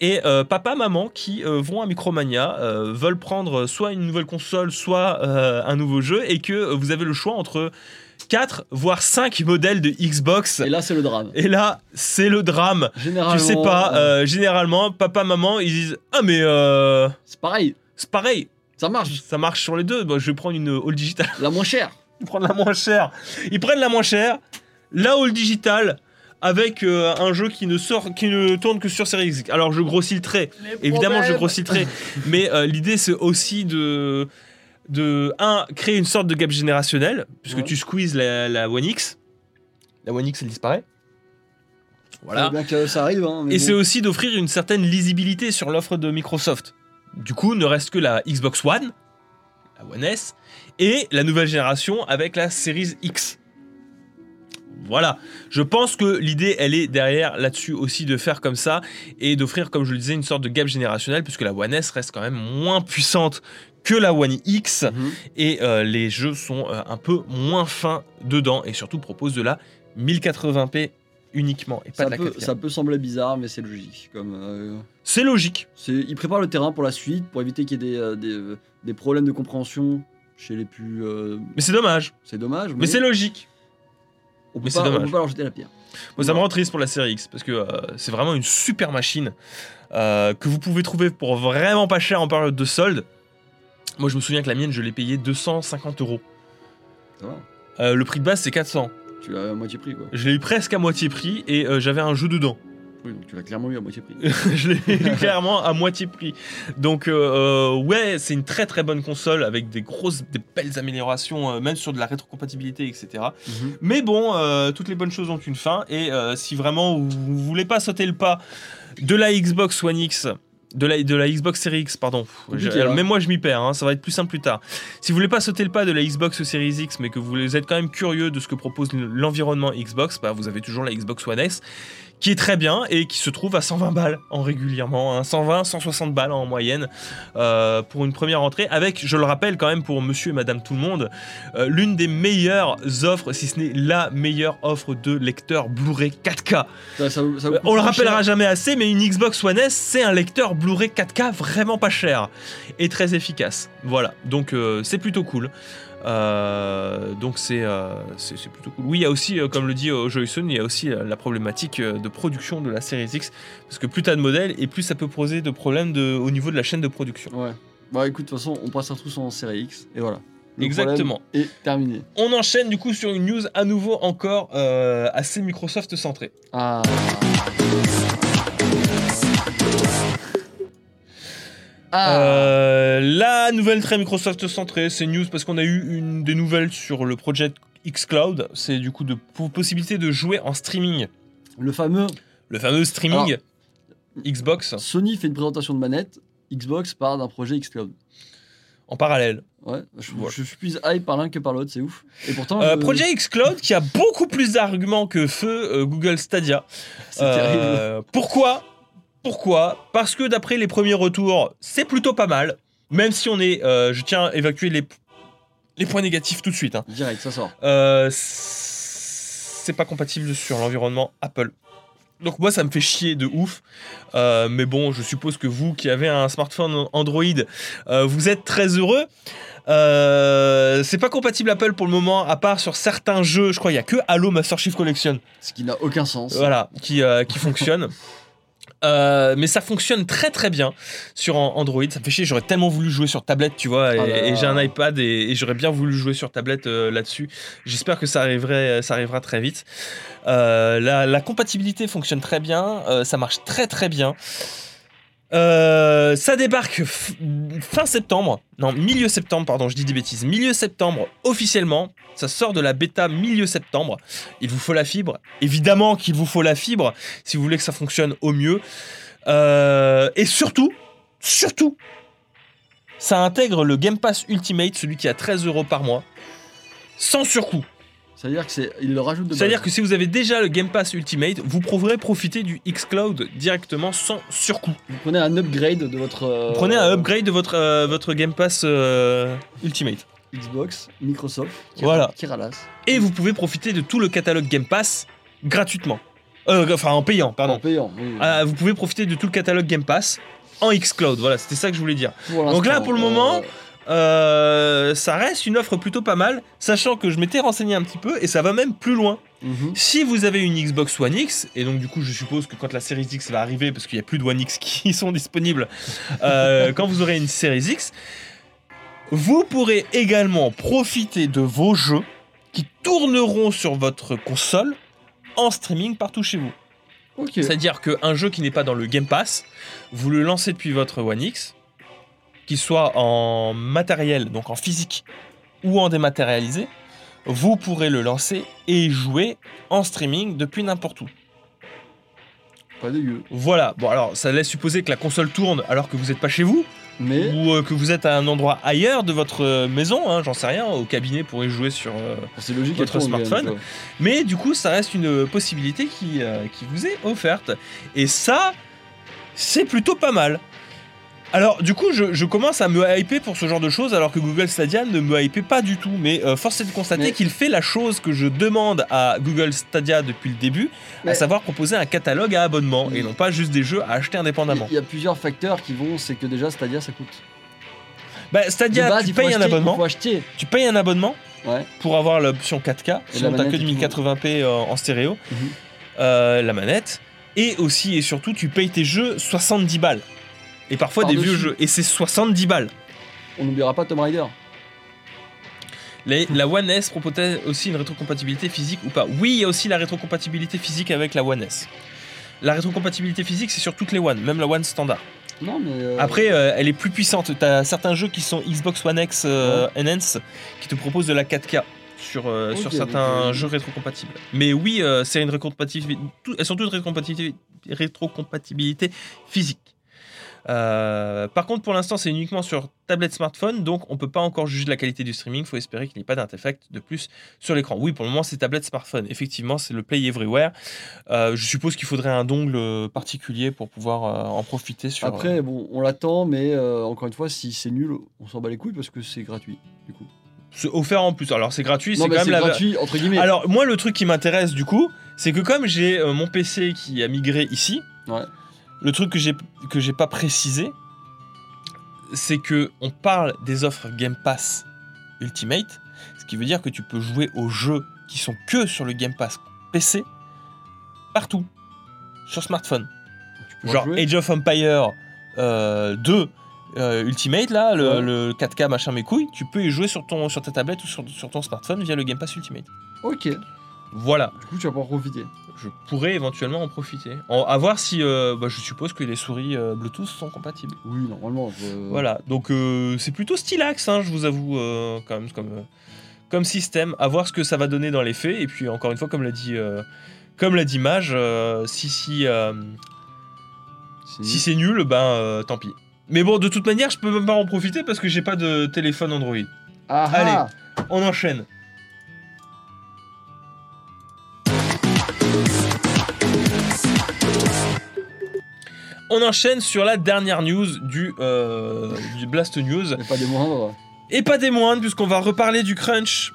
et euh, papa, maman qui euh, vont à Micromania, veulent prendre soit une nouvelle console, soit un nouveau jeu, et que vous avez le choix entre 4 voire 5 modèles de Xbox. Et là, c'est le drame. Et là, c'est le drame. Généralement. Tu sais pas, euh, généralement, papa, maman, ils disent Ah, mais euh, C'est pareil. c'est pareil. Ça marche. Ça marche sur les deux. Bah, je vais prendre une All Digital. La moins chère. Ils prennent la moins chère. Ils prennent la moins chère, la All Digital, avec euh, un jeu qui ne sort, qui ne tourne que sur Series X. Alors je grossis le trait. Évidemment, je grossis le trait. mais euh, l'idée, c'est aussi de, de un, créer une sorte de gap générationnel, puisque Ouais. tu squeezes la, la One X. La One X, elle disparaît. Voilà. Faut bien que ça arrive. Hein, mais Et bon. c'est aussi d'offrir une certaine lisibilité sur l'offre de Microsoft. Du coup, ne reste que la Xbox One, la One S, et la nouvelle génération avec la Series X. Voilà, je pense que l'idée, elle est derrière là-dessus aussi de faire comme ça et d'offrir, comme je le disais, une sorte de gap générationnel, puisque la One S reste quand même moins puissante que la One X Mhm. et euh, les jeux sont euh, un peu moins fins dedans et surtout proposent de la 1080p uniquement et pas Ça de la peut, 4K. ça peut sembler bizarre, mais c'est logique. Comme, euh, C'est logique. ils préparent le terrain pour la suite, pour éviter qu'il y ait des, des, des problèmes de compréhension chez les plus. Mais c'est dommage. c'est dommage. Mais c'est logique. on peut mais pas, c'est on dommage. peut pas leur jeter la pierre. Ça me rend triste pour la série X parce que euh, c'est vraiment une super machine euh, que vous pouvez trouver pour vraiment pas cher en période de solde. Moi, je me souviens que la mienne, je l'ai payée 250 euros. Ça va. Euh, le prix de base, c'est 400. Tu l'as à moitié prix, quoi. Je l'ai eu presque à moitié prix et euh, j'avais un jeu dedans. Oui, donc tu l'as clairement eu à moitié prix. je l'ai eu clairement à moitié prix. Donc, euh, ouais, c'est une très très bonne console avec des grosses, des belles améliorations, euh, même sur de la rétrocompatibilité, etc. Mhm. Mais bon, euh, toutes les bonnes choses ont une fin. Et si vraiment vous, vous voulez pas sauter le pas de la Xbox One X, de la, de la Xbox Series X, pardon. Je- alors, même moi, je m'y perds. hein, ça va être plus simple plus tard. Si vous voulez pas sauter le pas de la Xbox Series X, mais que vous êtes quand même curieux de ce que propose l'environnement Xbox, bah, vous avez toujours la Xbox One S qui est très bien et qui se trouve à 120 balles en régulièrement, hein, 120, 160 balles en moyenne euh, pour une première entrée, avec, je le rappelle quand même pour monsieur et madame tout le monde, euh, l'une des meilleures offres, si ce n'est la meilleure offre de lecteur Blu-ray 4K. Ça- ça- ça Euh, On le rappellera cher. jamais assez, mais une Xbox One S, c'est un lecteur Blu-ray 4K vraiment pas cher et très efficace. Voilà, donc euh, c'est plutôt cool. Euh, donc c'est euh, plutôt cool. Oui, il y a aussi, euh, comme le dit euh, Joyson, il y a aussi la problématique de production de la Series X, parce que plus t'as de modèles et plus ça peut poser de problèmes de, au niveau de la chaîne de production. Ouais. Bah écoute, de toute façon, on passera tous en série X, et voilà. Le Exactement. est terminé. On enchaîne du coup sur une news à nouveau encore assez Microsoft centrée. Ah. Ah. Euh, la nouvelle très Microsoft centrée, c'est news parce qu'on a eu une des nouvelles sur le projet xCloud. C'est du coup de po- possibilité de jouer en streaming. Le fameux Le fameux streaming Xbox Sony fait une présentation de manette, Xbox part d'un projet xCloud. en parallèle. Ouais, je, Voilà. je suis plus hype par l'un que par l'autre, c'est ouf. Et pourtant, Euh, je- projet xCloud qui a beaucoup plus d'arguments que feu euh, Google Stadia. c'est terrible. Euh, pourquoi? Pourquoi? Parce que d'après les premiers retours, c'est plutôt pas mal. Même si on est, euh, je tiens à évacuer les, les points négatifs tout de suite. hein. Direct, ça sort. Euh, c'est pas compatible sur l'environnement Apple. Donc moi ça me fait chier de ouf. Euh, mais bon, je suppose que vous qui avez un smartphone Android, euh, vous êtes très heureux. Euh, c'est pas compatible Apple pour le moment, à part sur certains jeux. Je crois qu'il y a que Halo Master Chief Collection Ce qui n'a aucun sens. voilà, qui, euh, qui fonctionne. Euh, mais ça fonctionne très très bien sur an- Android. Ça me fait chier, j'aurais tellement voulu jouer sur tablette, tu vois, et, Ah et j'ai un iPad et, et j'aurais bien voulu jouer sur tablette euh, là-dessus. J'espère que ça, arriverait, ça arrivera très vite. Euh, la, la compatibilité fonctionne très bien, euh, ça marche très très bien. Euh, ça débarque fin septembre, non milieu septembre, pardon, je dis des bêtises, milieu septembre officiellement. Ça sort de la bêta milieu septembre. Il vous faut la fibre, évidemment qu'il vous faut la fibre si vous voulez que ça fonctionne au mieux. Euh, et surtout, surtout, ça intègre le Game Pass Ultimate, celui qui a 13 euros par mois, sans surcoût. C'est-à-dire que c'est, il le rajoute de C'est-à-dire que si vous avez déjà le Game Pass Ultimate, vous pourrez profiter du xCloud directement sans surcoût. vous prenez un upgrade de votre. euh, Vous prenez un upgrade de votre, euh, votre Game Pass euh, Ultimate. Xbox, Microsoft, qui, Voilà. qui ralasse. Et vous pouvez profiter de tout le catalogue Game Pass gratuitement. Euh, enfin, en payant, En pardon. payant. oui. Euh, vous pouvez profiter de tout le catalogue Game Pass en xCloud. Voilà, c'était ça que je voulais dire. Pour donc là, l'instant, pour le euh, moment, Euh, ça reste une offre plutôt pas mal, sachant que je m'étais renseigné un petit peu et ça va même plus loin. mhm. Si vous avez une Xbox One X, et donc du coup je suppose que quand la Series X va arriver, parce qu'il n'y a plus de One X qui sont disponibles, euh, quand vous aurez une Series X, Vous pourrez également profiter de vos jeux qui tourneront sur votre console en streaming partout chez vous. C'est-à-dire qu'un jeu qui n'est pas dans le Game Pass, vous le lancez depuis votre One X, qu'il soit en matériel, donc en physique, ou en dématérialisé, vous pourrez le lancer et jouer en streaming depuis n'importe où. Pas dégueu. Voilà, bon alors ça laisse supposer que la console tourne alors que vous n'êtes pas chez vous, Mais ou euh, que vous êtes à un endroit ailleurs de votre euh, maison, hein, j'en sais rien, au cabinet pour y jouer sur... euh, logique. Votre smartphone. Mais du coup, ça reste une possibilité qui, euh, qui vous est offerte. Et ça, c'est plutôt pas mal. Alors, du coup, je, je commence à me hyper pour ce genre de choses, alors que Google Stadia ne me hypait pas du tout. Mais euh, force est de constater Mais- qu'il fait la chose que je demande à Google Stadia depuis le début, à savoir proposer un catalogue à abonnement, et non pas juste des jeux à acheter indépendamment. Il y a plusieurs facteurs qui vont, c'est que déjà Stadia ça coûte. Bah, Stadia, base, tu payes un abonnement, tu payes un abonnement Ouais. pour avoir l'option 4K, Et sinon t'as que manette du et tout. 1080p euh, en stéréo. Mhm. euh, la manette, et aussi et surtout tu payes tes jeux 70 balles. Et parfois des vieux jeux, et c'est 70 balles. On n'oubliera pas Tomb Raider. Les- la One S proposait aussi une rétrocompatibilité physique ou pas? Oui, il y a aussi la rétrocompatibilité physique avec la One S. La rétrocompatibilité physique, c'est sur toutes les One, même la One standard. Non mais. euh, Après, euh, elle est plus puissante. T'as certains jeux qui sont Xbox One X euh, Enhance qui te proposent de la 4K sur, euh, sur certains jeux rétrocompatibles. Mais oui, c'est une rétrocompatibilité. elles sont toutes rétrocompatibilité, rétrocompatibilité physique. Euh, par contre, pour l'instant, c'est uniquement sur tablette smartphone, donc on peut pas encore juger de la qualité du streaming. Il faut espérer qu'il n'y ait pas d'artefact de plus sur l'écran. Oui, pour le moment, c'est tablette smartphone. Effectivement, c'est le Play Everywhere. Euh, je suppose qu'il faudrait un dongle euh, particulier pour pouvoir euh, en profiter sur. Après, bon, on l'attend, mais encore une fois, si c'est nul, on s'en bat les couilles parce que c'est gratuit. Du coup. C'est offert en plus. Alors c'est gratuit, c'est quand même la. gratuit entre guillemets. Alors moi le truc qui m'intéresse du coup, c'est que comme j'ai mon PC qui a migré ici, Ouais. Le truc que j'ai que j'ai pas précisé, c'est que on parle des offres Game Pass Ultimate, ce qui veut dire que tu peux jouer aux jeux qui sont que sur le Game Pass PC partout sur smartphone. Genre jouer. Age of Empire euh, 2 euh, Ultimate là, le, Ouais. le 4K machin mes couilles, tu peux y jouer sur ton sur ta tablette ou sur, sur ton smartphone via le Game Pass Ultimate. Ok. Voilà. Du coup, tu vas pouvoir profiter. je pourrais éventuellement en profiter. En, à voir si, euh, bah, je suppose que les souris euh, Bluetooth sont compatibles. Oui, normalement. je- Voilà, donc euh, c'est plutôt stylax, hein, je vous avoue, euh, quand même, comme, euh, comme système. À voir ce que ça va donner dans les faits. Et puis encore une fois, comme l'a dit, euh, comme l'a dit Mage, euh, si si euh, C'est- si c'est nul, ben euh, tant pis. Mais bon, de toute manière, je peux même pas en profiter parce que j'ai pas de téléphone Android. Ah, Allez. ah On enchaîne. On enchaîne sur la dernière news du, euh, du Blast News. Mais pas des moindres. Et pas des moindres, puisqu'on va reparler du crunch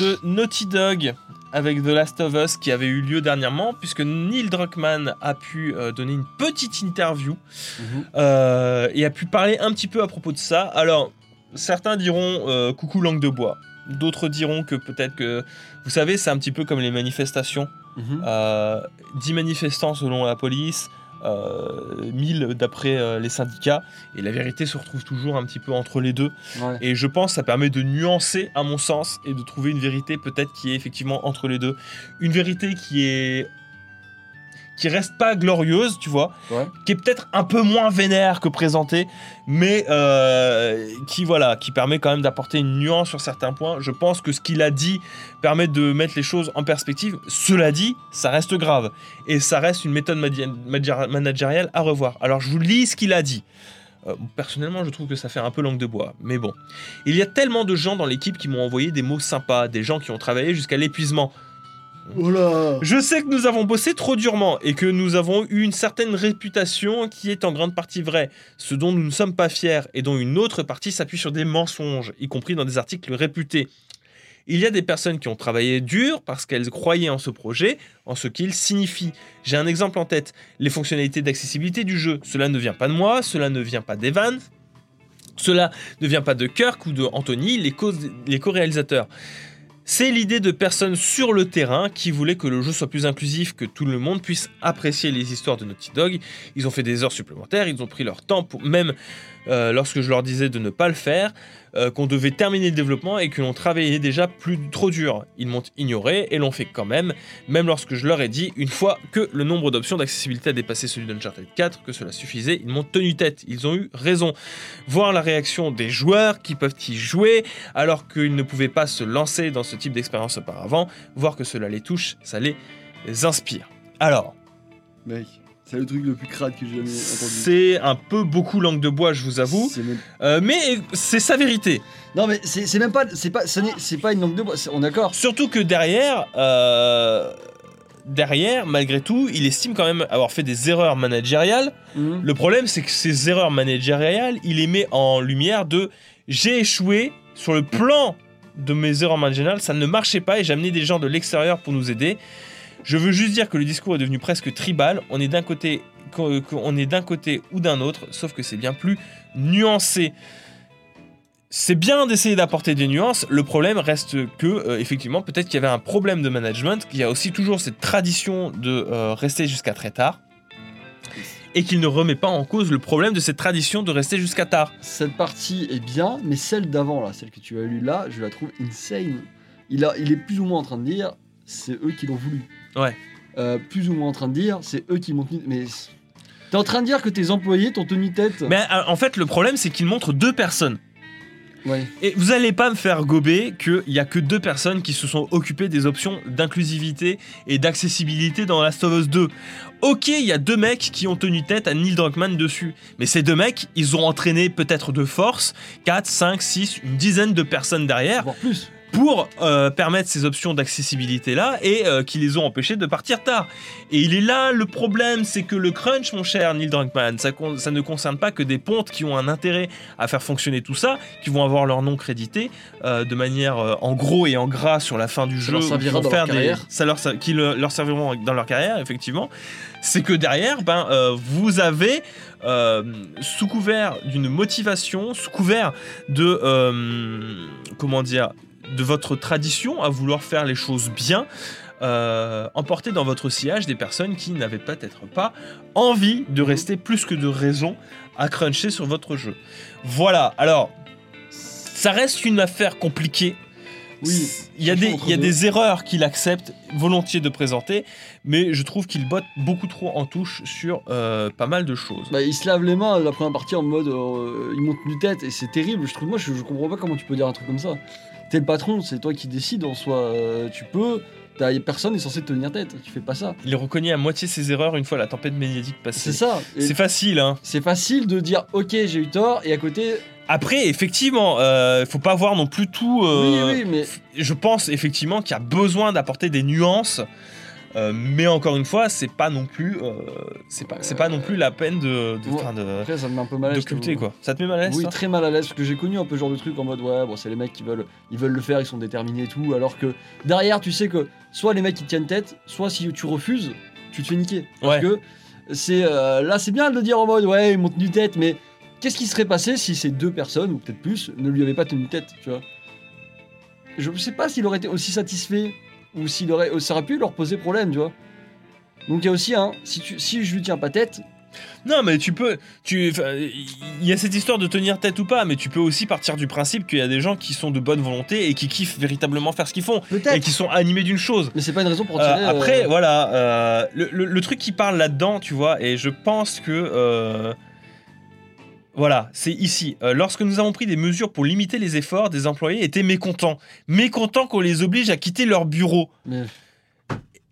de Naughty Dog avec The Last of Us qui avait eu lieu dernièrement, puisque Neil Druckmann a pu euh, donner une petite interview Mhm. euh, et a pu parler un petit peu à propos de ça. Alors, certains diront euh, coucou langue de bois. D'autres diront que peut-être que, vous savez, c'est un petit peu comme les manifestations. Euh, 10 manifestants selon la police, 1000 d'après euh, les syndicats. Et la vérité se retrouve toujours un petit peu entre les deux. Ouais. Et je pense que ça permet de nuancer, à mon sens, et de trouver une vérité peut-être qui est effectivement entre les deux. Une vérité qui est. qui reste pas glorieuse, tu vois, Ouais. qui est peut-être un peu moins vénère que présentée, mais euh, qui, voilà, qui permet quand même d'apporter une nuance sur certains points. Je pense que ce qu'il a dit permet de mettre les choses en perspective. Cela dit, ça reste grave. Et ça reste une méthode managériale à revoir. Alors je vous lis ce qu'il a dit. Euh, personnellement, je trouve que ça fait un peu langue de bois. Mais bon. Il y a tellement de gens dans l'équipe qui m'ont envoyé des mots sympas, des gens qui ont travaillé jusqu'à l'épuisement. Oh Je sais que nous avons bossé trop durement et que nous avons eu une certaine réputation qui est en grande partie vraie, ce dont nous ne sommes pas fiers et dont une autre partie s'appuie sur des mensonges, y compris dans des articles réputés. Il y a des personnes qui ont travaillé dur parce qu'elles croyaient en ce projet, en ce qu'il signifie. J'ai un exemple en tête, les fonctionnalités d'accessibilité du jeu. Cela ne vient pas de moi, cela ne vient pas d'Evan, cela ne vient pas de Kirk ou de Anthony, les co- les co-réalisateurs. C'est l'idée de personnes sur le terrain qui voulaient que le jeu soit plus inclusif, que tout le monde puisse apprécier les histoires de Naughty Dog. Ils ont fait des heures supplémentaires, ils ont pris leur temps, même euh, lorsque je leur disais de ne pas le faire. Euh, qu'on devait terminer le développement et que l'on travaillait déjà plus trop dur. Ils m'ont ignoré et l'ont fait quand même, même lorsque je leur ai dit, une fois que le nombre d'options d'accessibilité a dépassé celui d'Uncharted 4, que cela suffisait, ils m'ont tenu tête, ils ont eu raison. Voir la réaction des joueurs qui peuvent y jouer alors qu'ils ne pouvaient pas se lancer dans ce type d'expérience auparavant, voir que cela les touche, ça les inspire. Alors, Mec, c'est le truc le plus crade que j'ai jamais entendu. c'est un peu beaucoup langue de bois, je vous avoue, C'est même- Euh, mais c'est sa vérité. Non mais c'est c'est même pas, c'est pas, ce n'est- c'est pas une langue de bois. c'est- On est d'accord. Surtout que derrière, euh, derrière, malgré tout, il estime quand même avoir fait des erreurs managériales. Mhm. Le problème, c'est que ces erreurs managériales, il les met en lumière de j'ai échoué sur le plan de mes erreurs managériales, ça ne marchait pas et j'ai amené des gens de l'extérieur pour nous aider. Je veux juste dire que le discours est devenu presque tribal. On est d'un côté, qu'on est d'un côté ou d'un autre, sauf que c'est bien plus nuancé. C'est bien d'essayer d'apporter des nuances. Le problème reste que, euh, effectivement, peut-être qu'il y avait un problème de management, qu'il y a aussi toujours cette tradition de euh, rester jusqu'à très tard, et qu'il ne remet pas en cause le problème de cette tradition de rester jusqu'à tard. Cette partie est bien, mais celle d'avant là, celle que tu as lue là, je la trouve insane. Il il est plus ou moins en train de dire, c'est eux qui l'ont voulu. Ouais. Euh, plus ou moins en train de dire, c'est eux qui m'ont tenu. Mais t'es en train de dire que tes employés t'ont tenu tête. Mais euh, en fait, le problème, c'est qu'il montre deux personnes. Ouais. Et vous allez pas me faire gober qu'il y a que deux personnes qui se sont occupées des options d'inclusivité et d'accessibilité dans Last of Us 2. Ok, il y a deux mecs qui ont tenu tête à Neil Druckmann dessus. Mais ces deux mecs, ils ont entraîné peut-être de force 4, 5, 6, une dizaine de personnes derrière Voire plus. Pour euh, permettre ces options d'accessibilité là et euh, qui les ont empêchés de partir tard. Et il est là le problème, c'est que le crunch, mon cher Neil Druckmann, ça, ne concerne pas que des pontes qui ont un intérêt à faire fonctionner tout ça, qui vont avoir leur nom crédité euh, de manière en gros et en gras sur la fin du Ça jeu, leur qui vont dans leur des- ça qui le- leur serviront dans leur carrière, effectivement. C'est que derrière, ben, vous avez, sous couvert d'une motivation, sous couvert de, comment dire, de votre tradition à vouloir faire les choses bien, euh, emporter dans votre sillage des personnes qui n'avaient peut-être pas envie de rester plus que de raison à cruncher sur votre jeu. Voilà, alors, ça reste une affaire compliquée. Oui. Il y a, des, il y a des erreurs qu'il accepte volontiers de présenter, mais je trouve qu'il botte beaucoup trop en touche sur euh, pas mal de choses. Bah, il se lave les mains la première partie en mode euh, ils m'ont tenu tête et c'est terrible. Je trouve, moi, je, je comprends pas comment tu peux dire un truc comme ça. T'es le patron, c'est toi qui décides en soi. euh, tu peux. t'as- personne n'est censé te tenir tête. Tu fais pas ça. Il reconnaît à moitié ses erreurs une fois la tempête médiatique C'est passée. ça. Et C'est facile, hein. C'est facile de dire ok j'ai eu tort et à côté Après, effectivement, euh, faut pas voir non plus tout. euh, oui oui mais Je pense effectivement qu'il y a besoin d'apporter des nuances, euh, mais encore une fois, c'est pas non plus, euh, c'est pas, c'est pas non plus la peine de, de, Ouais. de- après ça me met un peu mal à l'aise. quoi. Ça te met mal à l'aise Oui très mal à l'aise parce que j'ai connu un peu ce genre de truc en mode ouais bon c'est les mecs qui veulent ils veulent le faire ils sont déterminés et tout alors que derrière tu sais que soit les mecs ils tiennent tête soit si tu refuses tu te fais niquer parce Ouais. que c'est euh, là c'est bien de dire en mode ouais ils m'ont tenu tête mais qu'est-ce qui serait passé si ces deux personnes ou peut-être plus ne lui avaient pas tenu tête tu vois? Je sais pas s'il aurait été aussi satisfait ou s'il aurait ça aurait pu leur poser problème tu vois donc il y a aussi un si tu si je lui tiens pas tête Non, mais tu peux, tu, il y a cette histoire de tenir tête ou pas, mais tu peux aussi partir du principe qu'il y a des gens qui sont de bonne volonté et qui kiffent véritablement faire ce qu'ils font et qui sont animés d'une chose. mais c'est pas une raison pour Euh, tirer après, euh, voilà, euh, le, le- le truc qui parle là-dedans, tu vois, et je pense que. Voilà, c'est ici. Euh, lorsque nous avons pris des mesures pour limiter les efforts, des employés étaient mécontents. Mécontents qu'on les oblige à quitter leur bureau. mais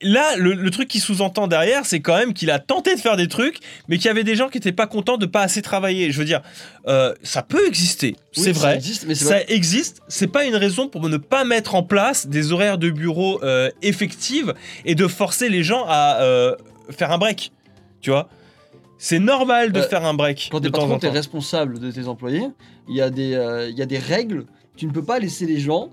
Là, le, le truc qui sous-entend derrière, c'est quand même qu'il a tenté de faire des trucs, mais qu'il y avait des gens qui n'étaient pas contents de pas assez travailler. Je veux dire, euh, ça peut exister, Oui, c'est ça vrai. existe, mais c'est Ça pas- existe, c'est pas une raison pour ne pas mettre en place des horaires de bureau euh, effectives et de forcer les gens à faire un break. Tu vois C'est normal de Euh, faire un break Quand t'es patron, t'es responsable de tes employés. Il y, a des, euh, il y a des règles. Tu ne peux pas laisser les gens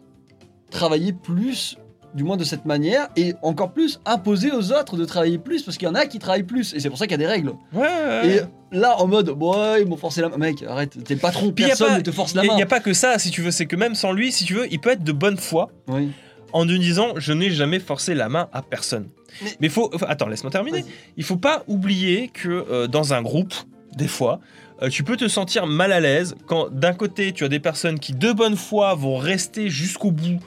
travailler plus, du moins de cette manière, et encore plus imposer aux autres de travailler plus, parce qu'il y en a qui travaillent plus, et c'est pour ça qu'il y a des règles. Ouais. Et là, en mode, bon, ouais, ils m'ont forcé la main. Mec, arrête, t'es patron, personne pas- ne te force la Il main. n'y a pas que ça, si tu veux, c'est que même sans lui, si tu veux, il peut être de bonne foi Oui. En nous disant je n'ai jamais forcé la main à personne. Mais- Mais, faut, attends, laisse-moi terminer. Il faut pas oublier que euh, dans un groupe, des fois, euh, tu peux te sentir mal à l'aise quand d'un côté tu as des personnes qui de bonne foi vont rester jusqu'au bout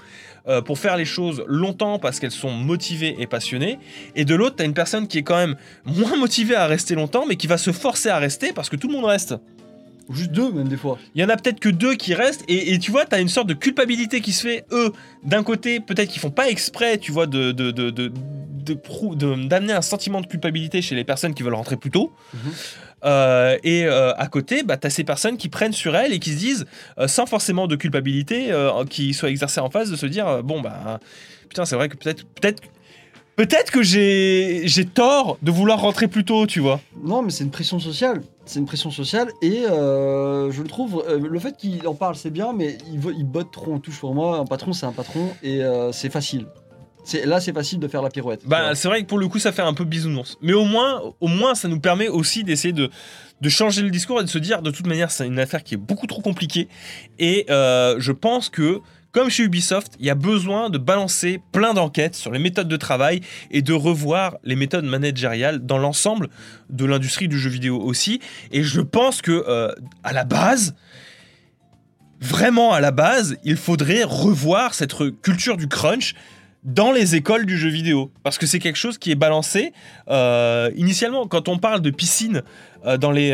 euh, pour faire les choses longtemps parce qu'elles sont motivées et passionnées, et de l'autre tu as une personne qui est quand même moins motivée à rester longtemps mais qui va se forcer à rester parce que tout le monde reste. Ou juste deux, même des fois. Il y en a peut-être que deux qui restent, et, et tu vois, tu as une sorte de culpabilité qui se fait, eux, d'un côté, peut-être qu'ils font pas exprès, tu vois, de, d'amener un sentiment de culpabilité chez les personnes qui veulent rentrer plus tôt. Mhm. Euh, et euh, à côté, bah, tu as ces personnes qui prennent sur elles et qui se disent, euh, sans forcément de culpabilité qui soit exercée en face, de se dire, bon, bah, putain, c'est vrai que peut-être peut-être peut-être que j'ai j'ai tort de vouloir rentrer plus tôt, tu vois. Non, mais c'est une pression sociale. C'est une pression sociale et euh, je le trouve. euh, le fait qu'il en parle, c'est bien, mais il, botte trop en touche pour moi. Un patron, c'est un patron et euh, c'est facile. Là, c'est facile de faire la pirouette. Bah, c'est vrai que pour le coup, ça fait un peu bisounours. Mais au moins, au moins, ça nous permet aussi d'essayer de, de changer le discours et de se dire, de toute manière, c'est une affaire qui est beaucoup trop compliquée. Et je pense que, comme chez Ubisoft, il y a besoin de balancer plein d'enquêtes sur les méthodes de travail et de revoir les méthodes managériales dans l'ensemble de l'industrie du jeu vidéo aussi. Et je pense que, euh, à la base, vraiment à la base, il faudrait revoir cette re- culture du crunch dans les écoles du jeu vidéo. Parce que c'est quelque chose qui est balancé. euh, initialement, quand on parle de piscine, euh, dans les,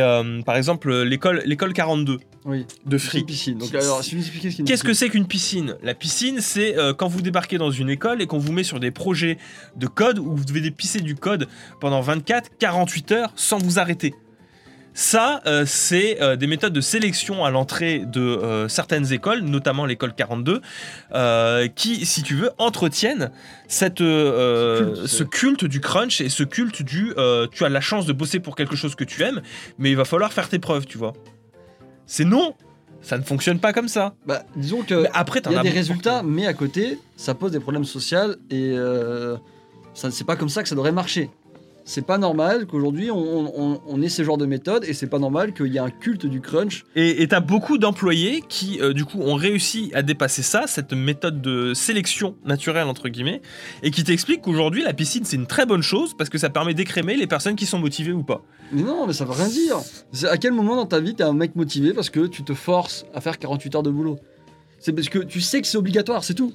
par exemple, l'école 42 oui. de Frick. piscine. Donc, alors, si vous expliquez ce qu'est une Qu'est-ce que c'est qu'une piscine? La piscine, c'est euh, quand vous débarquez dans une école et qu'on vous met sur des projets de code où vous devez pisser du code pendant 24, 48 heures sans vous arrêter. Ça, euh, c'est euh, des méthodes de sélection à l'entrée de euh, certaines écoles, notamment l'école 42, euh, qui, si tu veux, entretiennent cette, Ce culte, ce c'est- culte du crunch et ce culte du tu as la chance de bosser pour quelque chose que tu aimes, mais il va falloir faire tes preuves, tu vois. C'est non, ça ne fonctionne pas comme ça. Bah, disons que. Mais après, Il y a des résultats, mais à côté, ça pose des problèmes sociaux et euh, ça c'est pas comme ça que ça devrait marcher. C'est pas normal qu'aujourd'hui on, on- on ait ce genre de méthode et c'est pas normal qu'il y ait un culte du crunch. Et t'as beaucoup d'employés qui, euh, du coup, ont réussi à dépasser ça, cette méthode de sélection naturelle, entre guillemets, et qui t'expliquent qu'aujourd'hui, la piscine, c'est une très bonne chose parce que ça permet d'écrémer les personnes qui sont motivées ou pas. Mais non, mais ça veut rien dire. À quel moment dans ta vie t'es un mec motivé parce que tu te forces à faire 48 heures de boulot? C'est parce que tu sais que c'est obligatoire, c'est tout.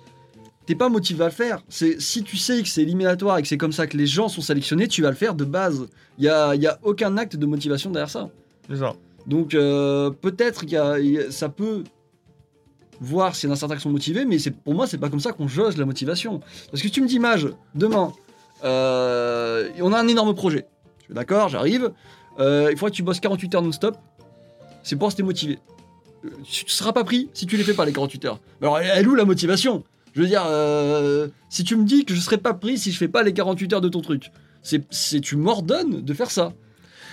T'es pas motivé à le faire. C'est si tu sais que c'est éliminatoire et que c'est comme ça que les gens sont sélectionnés, tu vas le faire de base. Il y a, y a aucun acte de motivation derrière ça. C'est ça. Donc euh, peut-être qu'il y a- il y a- ça peut voir s'il y en a certains qui sont motivés, mais c'est pour moi c'est pas comme ça qu'on jauge la motivation. Parce que tu me dis Mage, demain, euh, on a un énorme projet. Je suis d'accord, j'arrive. Euh, il faudrait que tu bosses 48 heures non-stop. C'est pour rester motivé. Euh, Tu ne seras pas pris si tu les fais pas les 48 heures. Alors elle elle où la motivation? Je veux dire, euh, si tu me dis que je serai pas pris si je fais pas les 48 heures de ton truc, c'est tu m'ordonnes de faire ça.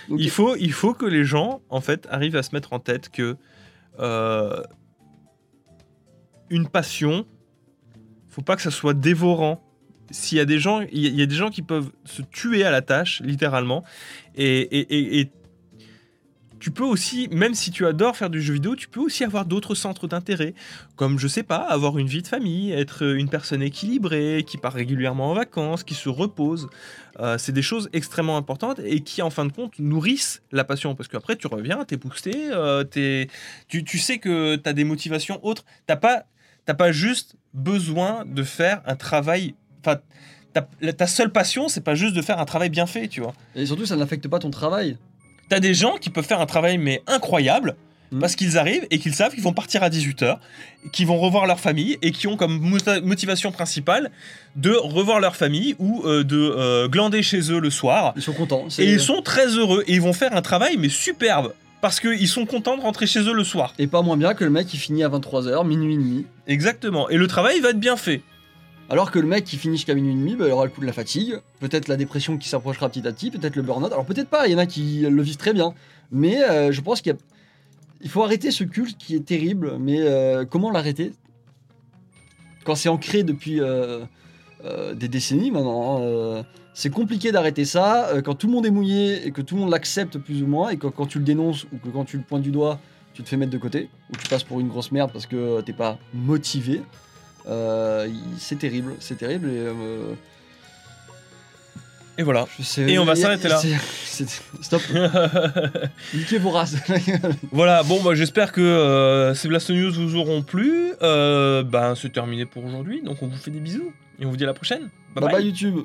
Donc, Il faut, il faut que les gens, en fait, arrivent à se mettre en tête que euh, une passion, faut pas que ça soit dévorant. S'il y a des gens, il y a- il y a des gens qui peuvent se tuer à la tâche, littéralement, et, et- et- et tu peux aussi, même si tu adores faire du jeu vidéo, tu peux aussi avoir d'autres centres d'intérêt, comme je sais pas, avoir une vie de famille, être une personne équilibrée, qui part régulièrement en vacances, qui se repose. Euh, c'est des choses extrêmement importantes et qui, en fin de compte, nourrissent la passion. Parce qu'après, tu reviens, t'es boosté, euh, t'es- tu, tu sais que t'as des motivations autres. T'as pas, pas juste besoin de faire un travail. Enfin, ta, ta seule passion, c'est pas juste de faire un travail bien fait, tu vois. Et surtout, ça n'affecte pas ton travail. T'as des gens qui peuvent faire un travail, mais incroyable. Mhm. Parce qu'ils arrivent et qu'ils savent qu'ils vont partir à 18h, qu'ils vont revoir leur famille et qui ont comme motivation principale de revoir leur famille ou euh, de euh, glander chez eux le soir. Ils sont contents. Et ils sont très heureux et ils vont faire un travail mais superbe parce qu'ils sont contents de rentrer chez eux le soir. Et pas moins bien que le mec qui finit à 23h, minuit et demi. Exactement. Et le travail va être bien fait. Alors que le mec qui finit jusqu'à minuit et demi, bah, il aura le coup de la fatigue, peut-être la dépression qui s'approchera petit à petit, peut-être le burn-out. Alors peut-être pas, il y en a qui le vivent très bien. Mais euh, je pense qu'il faut arrêter ce culte qui est terrible. Mais euh, comment l'arrêter? Quand c'est ancré depuis euh, des décennies maintenant, hein, c'est compliqué d'arrêter ça. quand tout le monde est mouillé et que tout le monde l'accepte plus ou moins, et que quand tu le dénonces ou que quand tu le pointes du doigt, tu te fais mettre de côté, ou tu passes pour une grosse merde parce que t'es pas motivé. Euh, c'est terrible, c'est terrible. Et, euh, Et voilà. Et on va s'arrêter là. Stop. Niquez vos races. voilà, bon, bah, j'espère que euh, ces Blast News vous auront plu. Euh, ben, c'est terminé pour aujourd'hui. Donc, on vous fait des bisous. Et on vous dit à la prochaine. bye bye YouTube.